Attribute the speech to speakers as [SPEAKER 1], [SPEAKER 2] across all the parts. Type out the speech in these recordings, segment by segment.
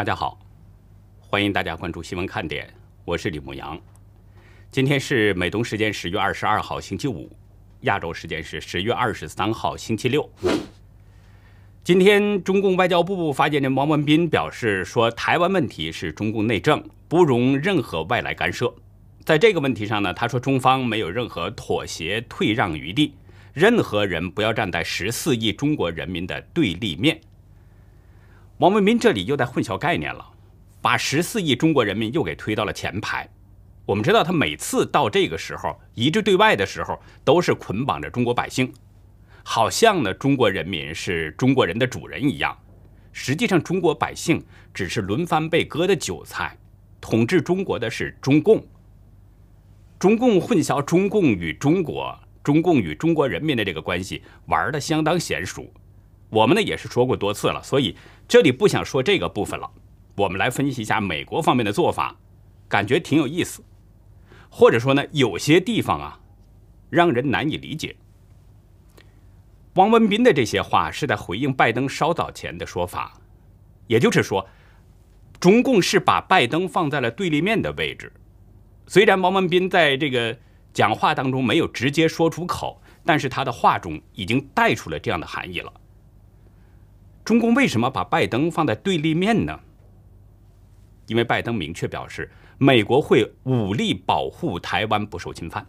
[SPEAKER 1] 大家好，欢迎大家关注新闻看点，我是李牧阳。今天是美东时间十月二十二号星期五，亚洲时间是十月二十三号星期六。今天，中共外交部发言人王文斌表示说，台湾问题是中共内政，不容任何外来干涉。在这个问题上呢，他说中方没有任何妥协退让余地，任何人不要站在十四亿中国人民的对立面。王文斌这里又在混淆概念了，把十四亿中国人民又给推到了前排。我们知道，他每次到这个时候一致对外的时候，都是捆绑着中国百姓，好像呢中国人民是中国人的主人一样。实际上，中国百姓只是轮番被割的韭菜，统治中国的是中共。中共混淆中共与中国、中共与中国人民的这个关系，玩的相当娴熟。我们呢也是说过多次了，所以这里不想说这个部分了。我们来分析一下美国方面的做法，感觉挺有意思，或者说呢，有些地方啊，让人难以理解。汪文斌的这些话是在回应拜登稍早前的说法，也就是说，中共是把拜登放在了对立面的位置。虽然汪文斌在这个讲话当中没有直接说出口，但是他的话中已经带出了这样的含义了。中共为什么把拜登放在对立面呢？因为拜登明确表示，美国会武力保护台湾不受侵犯。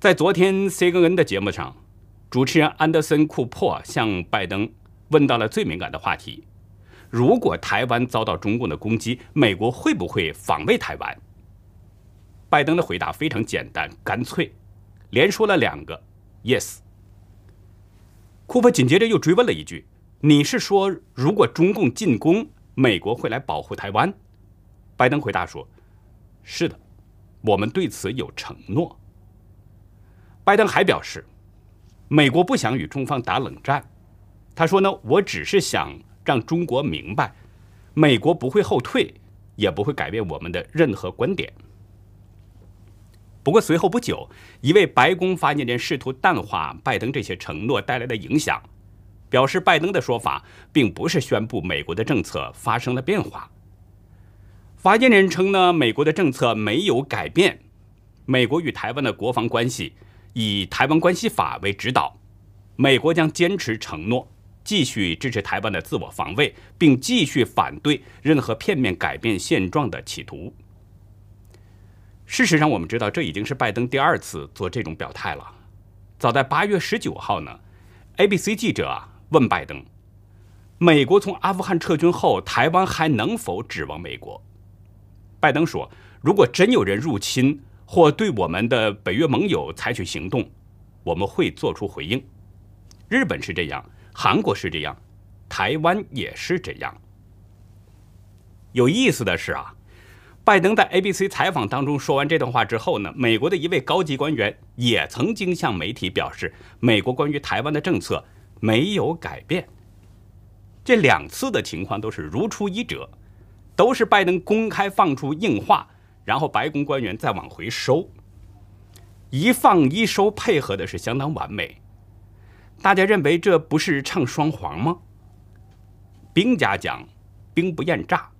[SPEAKER 1] 在昨天 CNN 的节目上，主持人安德森·库珀向拜登问到了最敏感的话题：如果台湾遭到中共的攻击，美国会不会防卫台湾？拜登的回答非常简单干脆，连说了两个 “yes”。库珀紧接着又追问了一句。你是说，如果中共进攻，美国会来保护台湾？拜登回答说：“是的，我们对此有承诺。”拜登还表示，美国不想与中方打冷战。他说呢，我只是想让中国明白，美国不会后退，也不会改变我们的任何观点。不过随后不久，一位白宫发言人试图淡化拜登这些承诺带来的影响。表示拜登的说法并不是宣布美国的政策发生了变化。发言人称呢，美国的政策没有改变，美国与台湾的国防关系以《台湾关系法》为指导，美国将坚持承诺，继续支持台湾的自我防卫，并继续反对任何片面改变现状的企图。事实上，我们知道这已经是拜登第二次做这种表态了。早在八月十九号呢，ABC 记者。问拜登：“美国从阿富汗撤军后，台湾还能否指望美国？”拜登说：“如果真有人入侵或对我们的北约盟友采取行动，我们会做出回应。日本是这样，韩国是这样，台湾也是这样。”有意思的是啊，拜登在 ABC 采访当中说完这段话之后呢，美国的一位高级官员也曾经向媒体表示，美国关于台湾的政策。没有改变。这两次的情况都是如出一辙，都是拜登公开放出硬话，然后白宫官员再往回收，一放一收配合的是相当完美。大家认为这不是唱双簧吗？兵家讲兵不厌诈，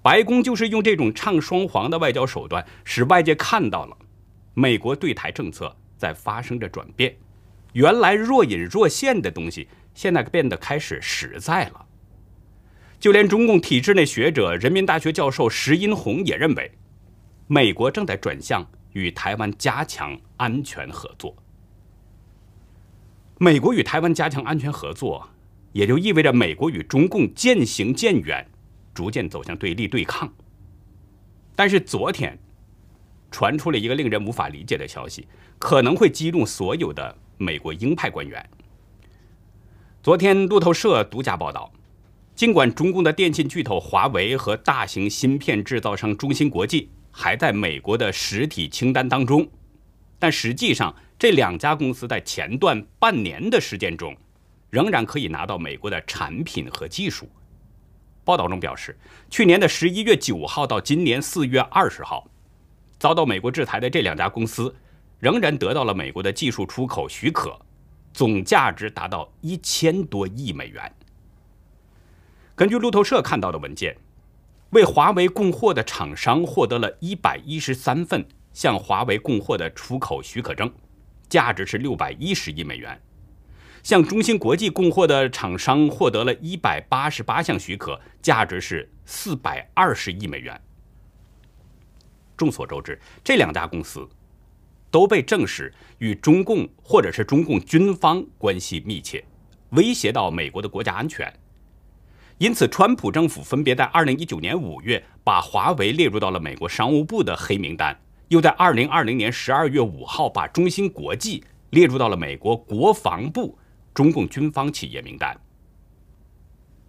[SPEAKER 1] 白宫就是用这种唱双簧的外交手段，使外界看到了美国对台政策在发生着转变。原来若隐若现的东西，现在变得开始实在了。就连中共体制内学者、人民大学教授石英红也认为，美国正在转向与台湾加强安全合作。美国与台湾加强安全合作，也就意味着美国与中共渐行渐远，逐渐走向对立对抗。但是昨天传出了一个令人无法理解的消息，可能会激怒所有的。美国鹰派官员。昨天，路透社独家报道，尽管中共的电信巨头华为和大型芯片制造商中芯国际还在美国的实体清单当中，但实际上这两家公司在前段半年的时间中，仍然可以拿到美国的产品和技术。报道中表示，去年的十一月九号到今年四月二十号，遭到美国制裁的这两家公司。仍然得到了美国的技术出口许可，总价值达到一千多亿美元。根据路透社看到的文件，为华为供货的厂商获得了一百一十三份向华为供货的出口许可证，价值是六百一十亿美元。向中芯国际供货的厂商获得了一百八十八项许可，价值是四百二十亿美元。众所周知，这两家公司都被证实与中共或者是中共军方关系密切，威胁到美国的国家安全。因此，川普政府分别在二零一九年五月把华为列入到了美国商务部的黑名单，又在二零二零年十二月五号把中芯国际列入到了美国国防部。中共军方企业名单，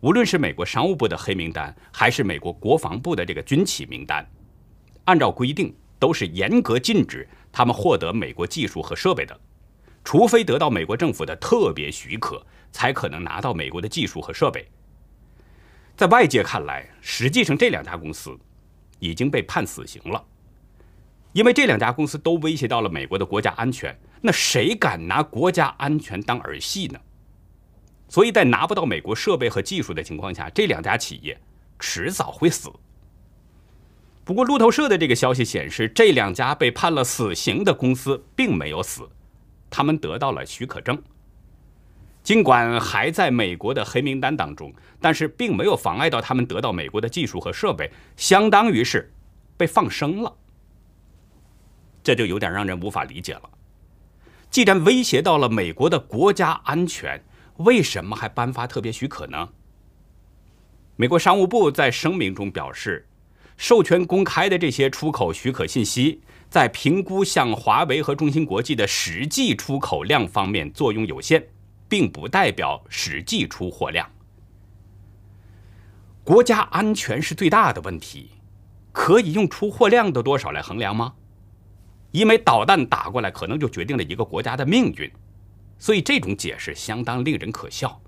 [SPEAKER 1] 无论是美国商务部的黑名单，还是美国国防部的这个军企名单，按照规定都是严格禁止他们获得美国技术和设备的，除非得到美国政府的特别许可，才可能拿到美国的技术和设备。在外界看来，实际上这两家公司已经被判死刑了，因为这两家公司都威胁到了美国的国家安全。那谁敢拿国家安全当儿戏呢？所以在拿不到美国设备和技术的情况下，这两家企业迟早会死。不过，路透社的这个消息显示，这两家被判了死刑的公司并没有死，他们得到了许可证。尽管还在美国的黑名单当中，但是并没有妨碍到他们得到美国的技术和设备，相当于是被放生了。这就有点让人无法理解了。既然威胁到了美国的国家安全，为什么还颁发特别许可呢？美国商务部在声明中表示，授权公开的这些出口许可信息，在评估向华为和中芯国际的实际出口量方面作用有限，并不代表实际出货量。国家安全是最大的问题，可以用出货量的多少来衡量吗？一枚导弹打过来，可能就决定了一个国家的命运，所以这种解释相当令人可笑。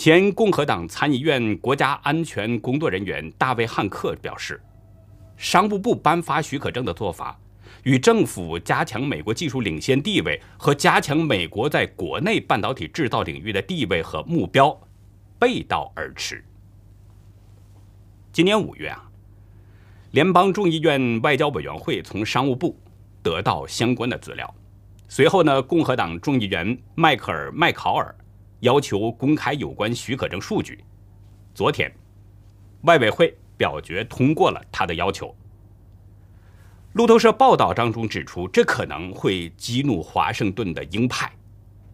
[SPEAKER 1] 前共和党参议院国家安全工作人员大卫·汉克表示，商务部颁发许可证的做法，与政府加强美国技术领先地位和加强美国在国内半导体制造领域的地位和目标背道而驰。今年五月啊。联邦众议院外交委员会从商务部得到相关的资料，随后呢，共和党众议员迈克尔·麦考尔要求公开有关许可证数据。昨天，外委会表决通过了他的要求。路透社报道当中指出，这可能会激怒华盛顿的鹰派，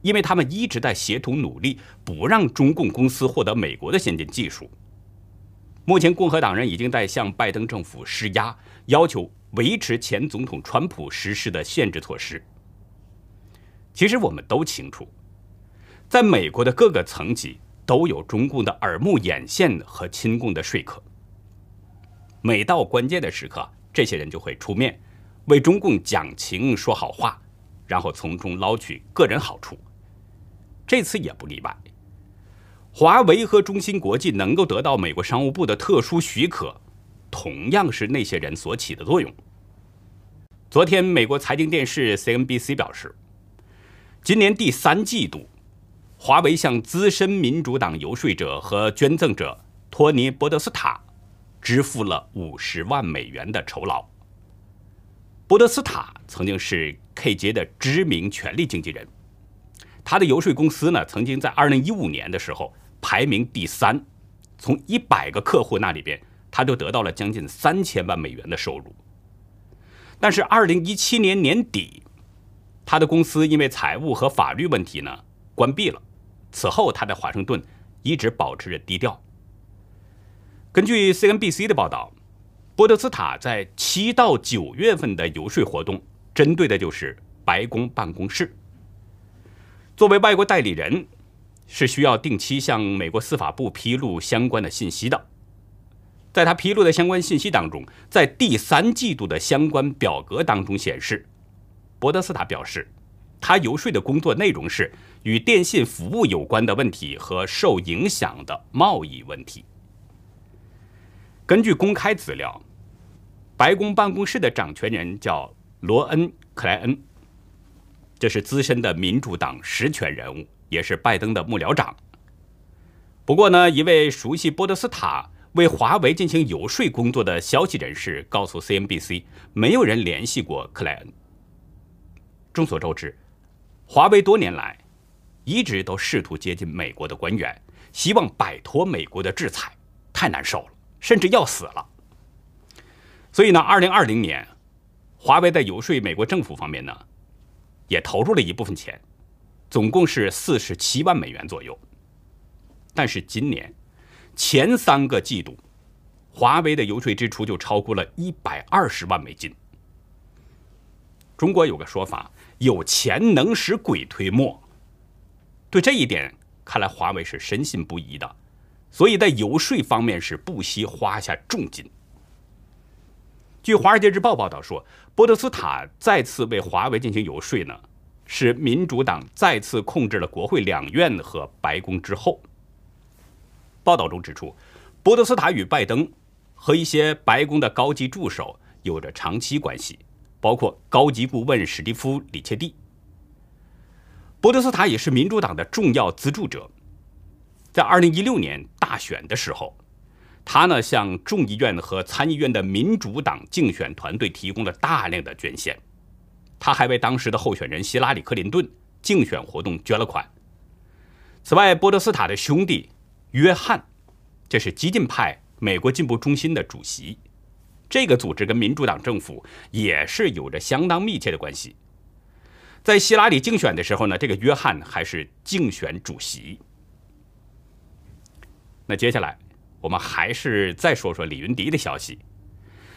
[SPEAKER 1] 因为他们一直在协同努力，不让中共公司获得美国的先进技术。目前，共和党人已经在向拜登政府施压，要求维持前总统川普实施的限制措施。其实，我们都清楚，在美国的各个层级都有中共的耳目眼线和亲共的说客。每到关键的时刻，这些人就会出面为中共讲情说好话，然后从中捞取个人好处。这次也不例外。华为和中芯国际能够得到美国商务部的特殊许可，同样是那些人所起的作用。昨天，美国财经电视 CNBC 表示，今年第三季度，华为向资深民主党游说者和捐赠者托尼·波德斯塔支付了五十万美元的酬劳。波德斯塔曾经是 KJ 的知名权力经纪人，他的游说公司呢，曾经在二零一五年的时候。排名第三，从一百个客户那里边，他就得到了将近三千万美元的收入。但是，二零一七年年底，他的公司因为财务和法律问题呢关闭了。此后，他在华盛顿一直保持着低调。根据 CNBC 的报道，波德斯塔在七到九月份的游说活动，针对的就是白宫办公室。作为外国代理人。是需要定期向美国司法部披露相关的信息的。在他披露的相关信息当中，在第三季度的相关表格当中显示，博德斯塔表示，他游说的工作内容是与电信服务有关的问题和受影响的贸易问题。根据公开资料，白宫办公室的掌权人叫罗恩·克莱恩，这是资深的民主党实权人物。也是拜登的幕僚长。不过呢，一位熟悉波德斯塔为华为进行游说工作的消息人士告诉 CNBC，没有人联系过克莱恩。众所周知，华为多年来一直都试图接近美国的官员，希望摆脱美国的制裁，太难受了，甚至要死了。所以呢，二零二零年，华为在游说美国政府方面呢，也投入了一部分钱，总共是四十七万美元左右。但是今年前三个季度，华为的游说支出就超过了一百二十万美金。中国有个说法，有钱能使鬼推磨。对这一点，看来华为是深信不疑的，所以在游说方面是不惜花下重金。据《华尔街日报》报道说，波德斯塔再次为华为进行游说呢，是民主党再次控制了国会两院和白宫之后。报道中指出，波德斯塔与拜登和一些白宫的高级助手有着长期关系，包括高级顾问史蒂夫·里切蒂。波德斯塔也是民主党的重要资助者，在2016年大选的时候，他呢向众议院和参议院的民主党竞选团队提供了大量的捐献，他还为当时的候选人希拉里·克林顿竞选活动捐了款。此外，波德斯塔的兄弟。约翰，这是激进派美国进步中心的主席。这个组织跟民主党政府也是有着相当密切的关系。在希拉里竞选的时候呢，这个约翰还是竞选主席。那接下来我们还是再说说李云迪的消息。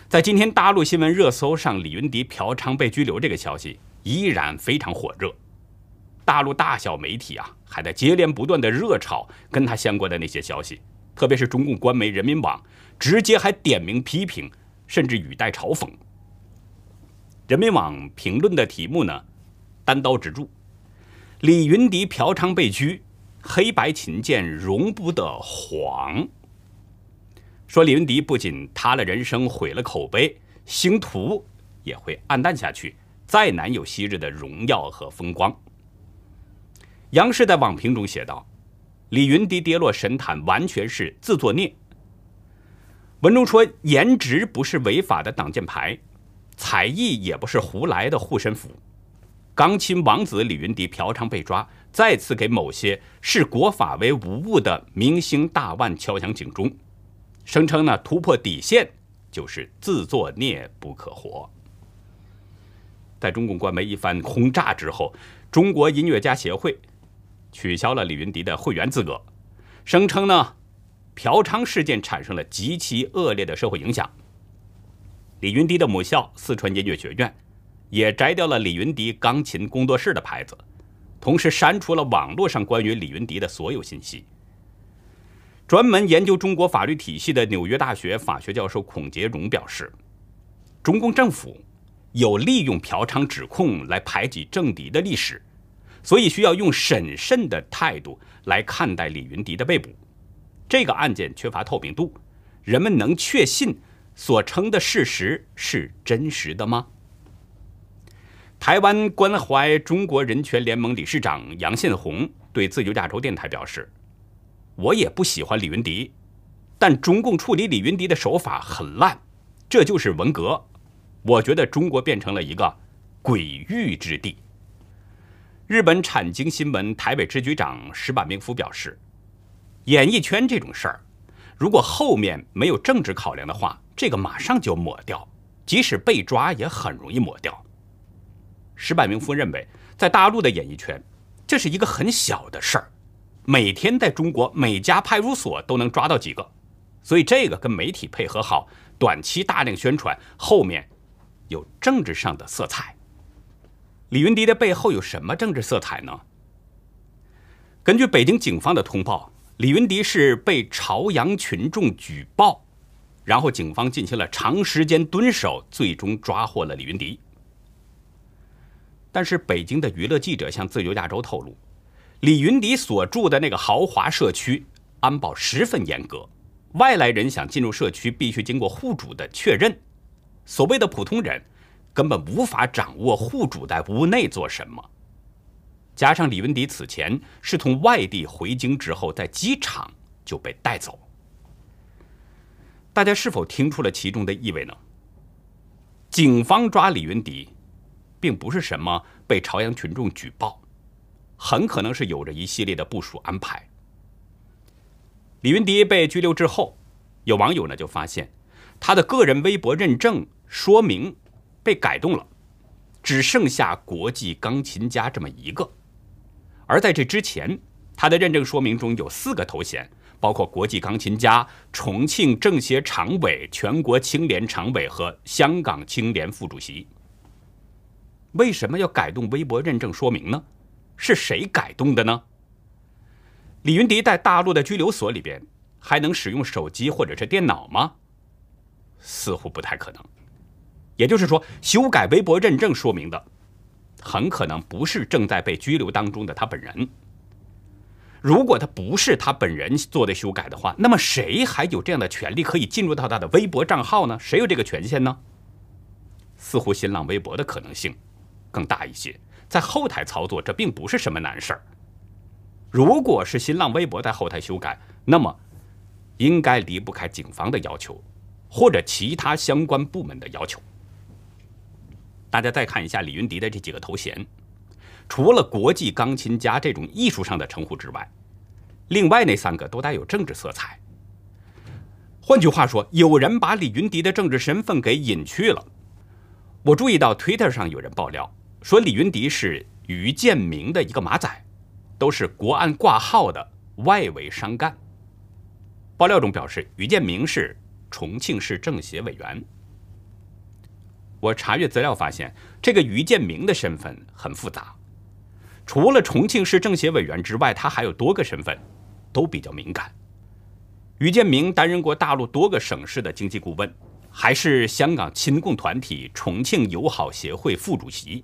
[SPEAKER 1] 在今天大陆新闻热搜上，李云迪嫖娼被拘留这个消息依然非常火热。大陆大小媒体啊，还在接连不断的热炒跟他相关的那些消息，特别是中共官媒人民网，直接还点名批评，甚至语带嘲讽。人民网评论的题目呢，单刀直入：李云迪嫖娼被拘，黑白琴键容不得黄。说李云迪不仅塌了人生，毁了口碑，星途也会暗淡下去，再难有昔日的荣耀和风光。杨氏在网评中写道：“李云迪跌落神坛，完全是自作孽。”文中说：“颜值不是违法的挡箭牌，才艺也不是胡来的护身符。”钢琴王子李云迪嫖娼被抓，再次给某些视国法为无物的明星大腕敲响警钟，声称呢突破底线就是自作孽不可活。在中共官媒一番轰炸之后，中国音乐家协会。取消了李云迪的会员资格，声称呢，嫖娼事件产生了极其恶劣的社会影响。李云迪的母校四川音乐学院也摘掉了李云迪钢琴工作室的牌子，同时删除了网络上关于李云迪的所有信息。专门研究中国法律体系的纽约大学法学教授孔杰荣表示，中共政府有利用嫖娼指控来排挤政敌的历史。所以需要用审慎的态度来看待李云迪的被捕。这个案件缺乏透明度，人们能确信所称的事实是真实的吗？台湾关怀中国人权联盟理事长杨宪宏对自由亚洲电台表示：“我也不喜欢李云迪，但中共处理李云迪的手法很烂，这就是文革。我觉得中国变成了一个鬼域之地。”日本产经新闻台北支局长石坂明夫表示：“演艺圈这种事儿，如果后面没有政治考量的话，这个马上就抹掉，即使被抓也很容易抹掉。”石柏明夫认为，在大陆的演艺圈，这是一个很小的事儿，每天在中国每家派出所都能抓到几个，所以这个跟媒体配合好，短期大量宣传，后面有政治上的色彩。李云迪的背后有什么政治色彩呢？根据北京警方的通报，李云迪是被朝阳群众举报，然后警方进行了长时间蹲守，最终抓获了李云迪。但是，北京的娱乐记者向自由亚洲透露，李云迪所住的那个豪华社区安保十分严格，外来人想进入社区必须经过户主的确认，所谓的普通人。根本无法掌握户主在屋内做什么，加上李云迪此前是从外地回京之后，在机场就被带走。大家是否听出了其中的意味呢？警方抓李云迪，并不是什么被朝阳群众举报，很可能是有着一系列的部署安排。李云迪被拘留之后，有网友呢就发现，他的个人微博认证说明被改动了，只剩下“国际钢琴家”这么一个。而在这之前，他的认证说明中有四个头衔，包括国际钢琴家、重庆政协常委、全国青联常委和香港青联副主席。为什么要改动微博认证说明呢？是谁改动的呢？李云迪在大陆的拘留所里边还能使用手机或者是电脑吗？似乎不太可能。也就是说，修改微博认证说明的很可能不是正在被拘留当中的他本人。如果他不是他本人做的修改的话，那么谁还有这样的权利可以进入到他的微博账号呢？谁有这个权限呢？似乎新浪微博的可能性更大一些，在后台操作这并不是什么难事儿。如果是新浪微博在后台修改，那么应该离不开警方的要求，或者其他相关部门的要求。大家再看一下李云迪的这几个头衔，除了“国际钢琴家”这种艺术上的称呼之外，另外那三个都带有政治色彩。换句话说，有人把李云迪的政治身份给隐去了。我注意到 Twitter 上有人爆料说，李云迪是于建明的一个马仔。都是国安挂号的外围商干。爆料中表示，于建明是重庆市政协委员。我查阅资料发现，这个于建明的身份很复杂，除了重庆市政协委员之外，他还有多个身份，都比较敏感。于建明担任过大陆多个省市的经济顾问，还是香港亲共团体重庆友好协会副主席。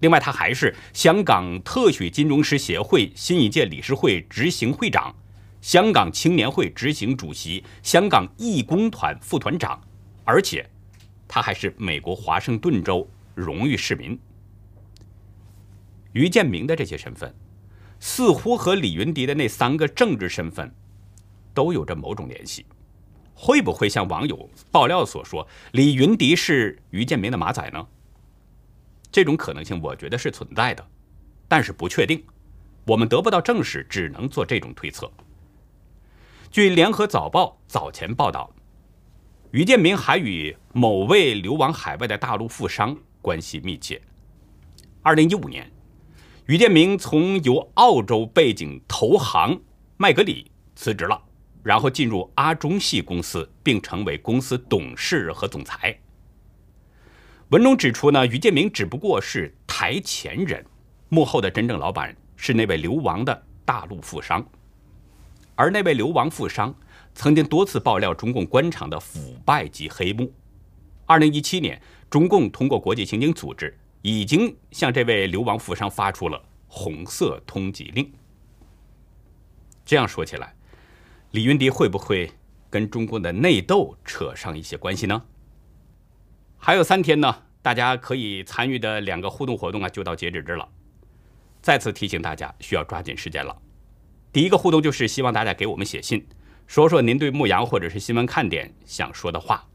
[SPEAKER 1] 另外，他还是香港特许金融师协会新一届理事会执行会长、香港青年会执行主席、香港义工团副团长，而且他还是美国华盛顿州荣誉市民。于建明的这些身份，似乎和李云迪的那三个政治身份都有着某种联系。会不会像网友爆料所说，李云迪是于建明的马仔呢？这种可能性，我觉得是存在的，但是不确定，我们得不到证实，只能做这种推测。据联合早报早前报道，于建明还与某位流亡海外的大陆富商关系密切。二零一五年，于建明从由澳洲背景投行麦格里辞职了，然后进入阿中系公司，并成为公司董事和总裁。文中指出呢，于建明只不过是台前人，幕后的真正老板是那位流亡的大陆富商，而那位流亡富商曾经多次爆料中共官场的腐败及黑幕。二零一七年，中共通过国际刑警组织已经向这位流亡富商发出了红色通缉令。这样说起来，李云迪会不会跟中共的内斗扯上一些关系呢？还有三天呢，大家可以参与的两个互动活动啊，就到截止日了。再次提醒大家，需要抓紧时间了。第一个互动就是希望大家给我们写信，说说您对牧羊或者是新闻看点想说的话。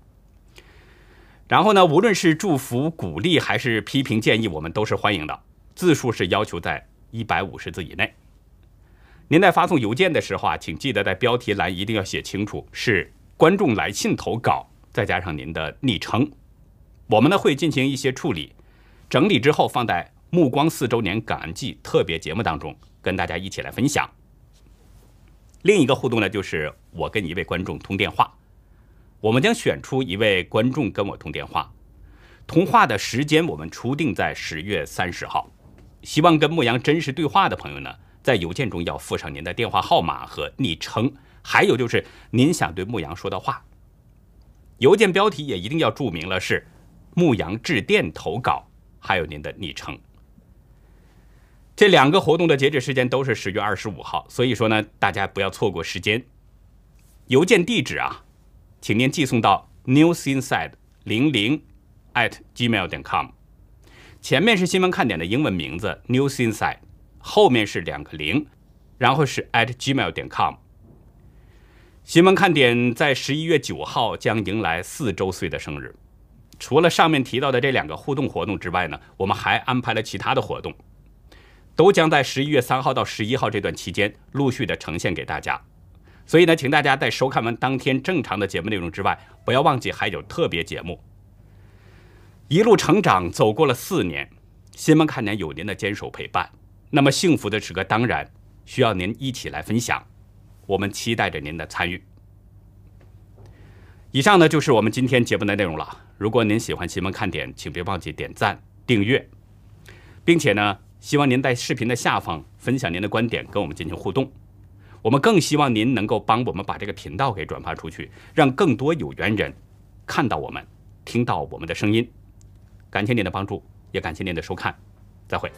[SPEAKER 1] 然后呢，无论是祝福、鼓励还是批评建议，我们都是欢迎的。字数是要求在一百五十字以内。您在发送邮件的时候啊，请记得在标题栏一定要写清楚是观众来信投稿，再加上您的昵称。我们呢会进行一些处理，整理之后放在《目光四周年感恩季》特别节目当中，跟大家一起来分享。另一个互动呢，就是我跟一位观众通电话，我们将选出一位观众跟我通电话，通话的时间我们初定在十月三十号。希望跟牧羊真实对话的朋友呢，在邮件中要附上您的电话号码和昵称，还有就是您想对牧羊说的话。邮件标题也一定要注明了是。牧羊致电投稿，还有您的昵称。这两个活动的截止时间都是十月二十五号，所以说呢，大家不要错过时间。邮件地址啊，请您寄送到 newsinside 零零 at gmail 点 com，前面是新闻看点的英文名字 newsinside，后面是两个零，然后是 at gmail 点 com。新闻看点在十一月九号将迎来四周岁的生日。除了上面提到的这两个互动活动之外呢，我们还安排了其他的活动，都将在十一月三号到十一号这段期间陆续的呈现给大家。所以呢，请大家在收看完当天正常的节目内容之外，不要忘记还有特别节目。一路成长，走过了四年，新闻看点有您的坚守陪伴，那么幸福的时刻当然需要您一起来分享。我们期待着您的参与。以上呢就是我们今天节目的内容了。如果您喜欢新闻看点，请别忘记点赞、订阅，并且呢，希望您在视频的下方分享您的观点，跟我们进行互动。我们更希望您能够帮我们把这个频道给转发出去，让更多有缘人看到我们、听到我们的声音。感谢您的帮助，也感谢您的收看，再会。